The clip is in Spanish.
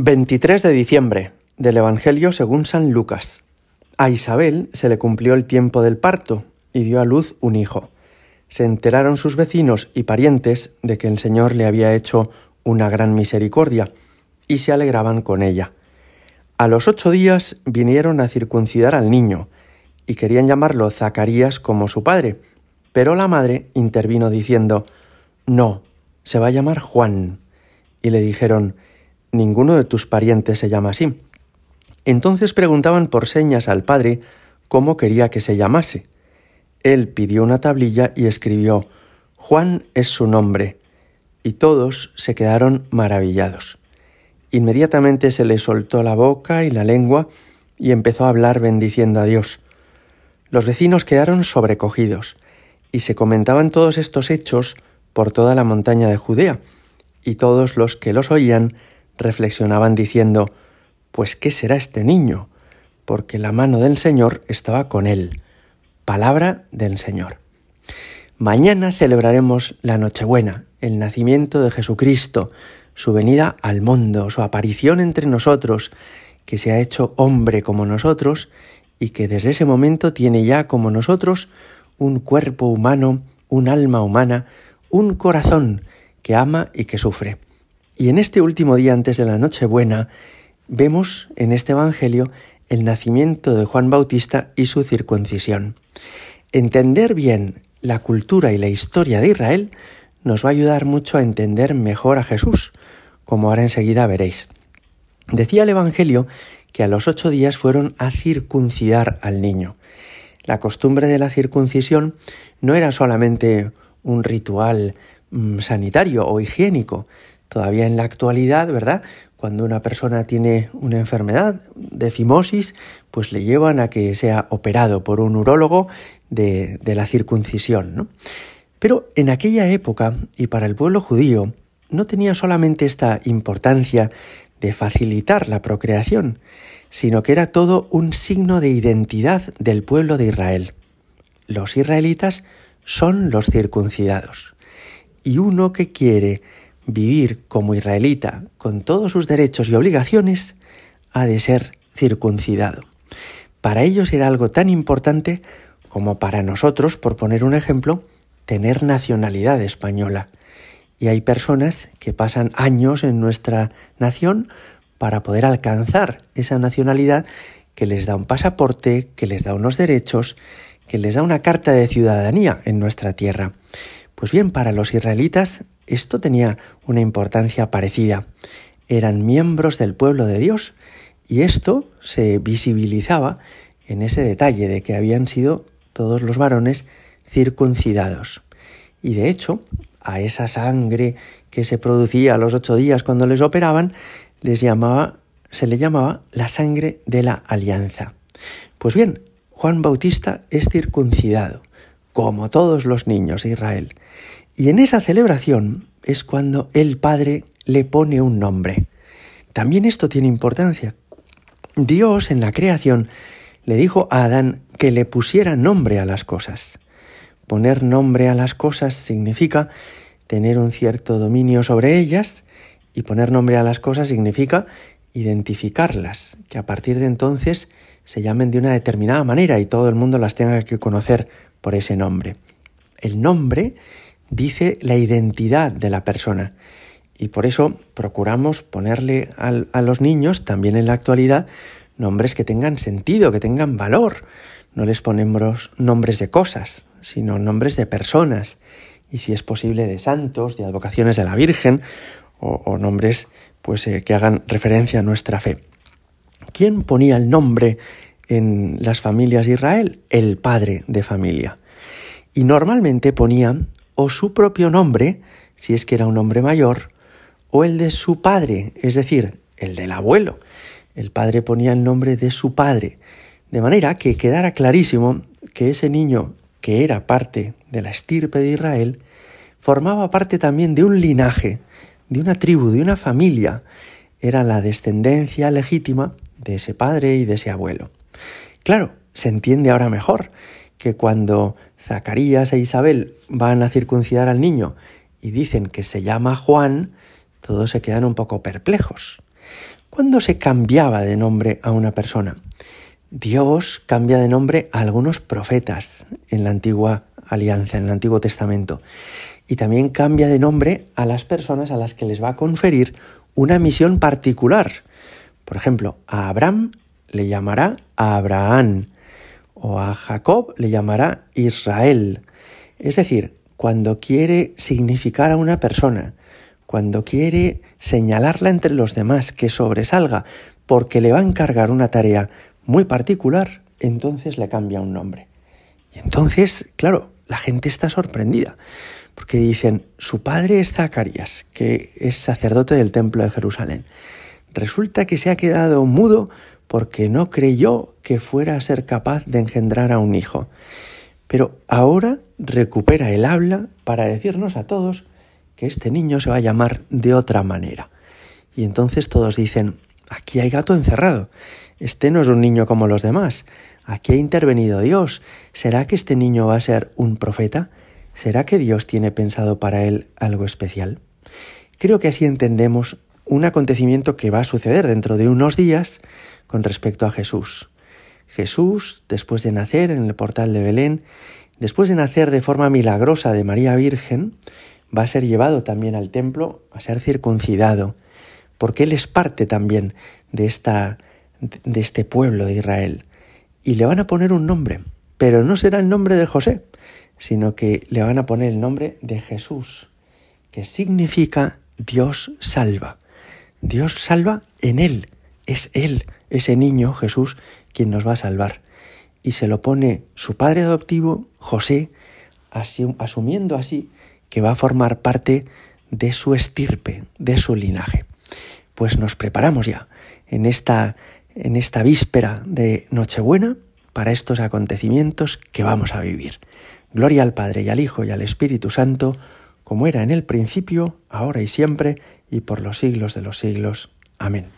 23 de diciembre del Evangelio según San Lucas. A Isabel se le cumplió el tiempo del parto y dio a luz un hijo. Se enteraron sus vecinos y parientes de que el Señor le había hecho una gran misericordia y se alegraban con ella. A los ocho días vinieron a circuncidar al niño y querían llamarlo Zacarías como su padre, pero la madre intervino diciendo, No, se va a llamar Juan. Y le dijeron, ninguno de tus parientes se llama así. Entonces preguntaban por señas al padre cómo quería que se llamase. Él pidió una tablilla y escribió, Juan es su nombre, y todos se quedaron maravillados. Inmediatamente se le soltó la boca y la lengua y empezó a hablar bendiciendo a Dios. Los vecinos quedaron sobrecogidos y se comentaban todos estos hechos por toda la montaña de Judea, y todos los que los oían reflexionaban diciendo, pues ¿qué será este niño? Porque la mano del Señor estaba con él. Palabra del Señor. Mañana celebraremos la Nochebuena, el nacimiento de Jesucristo, su venida al mundo, su aparición entre nosotros, que se ha hecho hombre como nosotros y que desde ese momento tiene ya como nosotros un cuerpo humano, un alma humana, un corazón que ama y que sufre. Y en este último día antes de la Nochebuena vemos en este Evangelio el nacimiento de Juan Bautista y su circuncisión. Entender bien la cultura y la historia de Israel nos va a ayudar mucho a entender mejor a Jesús, como ahora enseguida veréis. Decía el Evangelio que a los ocho días fueron a circuncidar al niño. La costumbre de la circuncisión no era solamente un ritual mm, sanitario o higiénico, Todavía en la actualidad, ¿verdad? Cuando una persona tiene una enfermedad de fimosis, pues le llevan a que sea operado por un urólogo de, de la circuncisión, ¿no? Pero en aquella época y para el pueblo judío no tenía solamente esta importancia de facilitar la procreación, sino que era todo un signo de identidad del pueblo de Israel. Los israelitas son los circuncidados. Y uno que quiere vivir como israelita con todos sus derechos y obligaciones, ha de ser circuncidado. Para ellos era algo tan importante como para nosotros, por poner un ejemplo, tener nacionalidad española. Y hay personas que pasan años en nuestra nación para poder alcanzar esa nacionalidad que les da un pasaporte, que les da unos derechos, que les da una carta de ciudadanía en nuestra tierra. Pues bien, para los israelitas esto tenía una importancia parecida. Eran miembros del pueblo de Dios y esto se visibilizaba en ese detalle de que habían sido todos los varones circuncidados. Y de hecho, a esa sangre que se producía a los ocho días cuando les operaban, les llamaba, se le llamaba la sangre de la alianza. Pues bien, Juan Bautista es circuncidado, como todos los niños de Israel. Y en esa celebración es cuando el Padre le pone un nombre. También esto tiene importancia. Dios en la creación le dijo a Adán que le pusiera nombre a las cosas. Poner nombre a las cosas significa tener un cierto dominio sobre ellas y poner nombre a las cosas significa identificarlas, que a partir de entonces se llamen de una determinada manera y todo el mundo las tenga que conocer por ese nombre. El nombre dice la identidad de la persona. Y por eso procuramos ponerle a los niños, también en la actualidad, nombres que tengan sentido, que tengan valor. No les ponemos nombres de cosas, sino nombres de personas. Y si es posible de santos, de advocaciones de la Virgen, o, nombres pues, eh, que hagan referencia a nuestra fe. ¿Quién ponía el nombre en las familias de Israel? El padre de familia. Y normalmente ponía o su propio nombre, si es que era un hombre mayor, o el de su padre, es decir, el del abuelo. El padre ponía el nombre de su padre, de manera que quedara clarísimo que ese niño, que era parte de la estirpe de Israel, formaba parte también de un linaje, de una tribu, de una familia. Era la descendencia legítima de ese padre y de ese abuelo. Claro, se entiende ahora mejor que cuando Zacarías e Isabel van a circuncidar al niño y dicen que se llama Juan, todos se quedan un poco perplejos. ¿Cuándo se cambiaba de nombre a una persona? Dios cambia de nombre a algunos profetas en la antigua alianza, en el Antiguo Testamento. Y también cambia de nombre a las personas a las que les va a conferir una misión particular. Por ejemplo, a Abraham le llamará Abraham o a Jacob le llamará Israel. Es decir, cuando quiere significar a una persona, cuando quiere señalarla entre los demás, que sobresalga, porque le va a encargar una tarea muy particular, entonces le cambia un nombre. Y entonces, claro, la gente está sorprendida, porque dicen, su padre es Zacarías, que es sacerdote del templo de Jerusalén. Resulta que se ha quedado mudo porque no creyó que fuera a ser capaz de engendrar a un hijo. Pero ahora recupera el habla para decirnos a todos que este niño se va a llamar de otra manera. Y entonces todos dicen, aquí hay gato encerrado, este no es un niño como los demás, aquí ha intervenido Dios, ¿será que este niño va a ser un profeta? ¿Será que Dios tiene pensado para él algo especial? Creo que así entendemos un acontecimiento que va a suceder dentro de unos días con respecto a Jesús. Jesús, después de nacer en el portal de Belén, después de nacer de forma milagrosa de María Virgen, va a ser llevado también al templo a ser circuncidado, porque él es parte también de, esta, de este pueblo de Israel. Y le van a poner un nombre, pero no será el nombre de José, sino que le van a poner el nombre de Jesús, que significa Dios salva. Dios salva en él, es él, ese niño Jesús, quien nos va a salvar. Y se lo pone su padre adoptivo, José, asumiendo así que va a formar parte de su estirpe, de su linaje. Pues nos preparamos ya en esta, en esta víspera de Nochebuena para estos acontecimientos que vamos a vivir. Gloria al Padre y al Hijo y al Espíritu Santo, como era en el principio, ahora y siempre, y por los siglos de los siglos. Amén.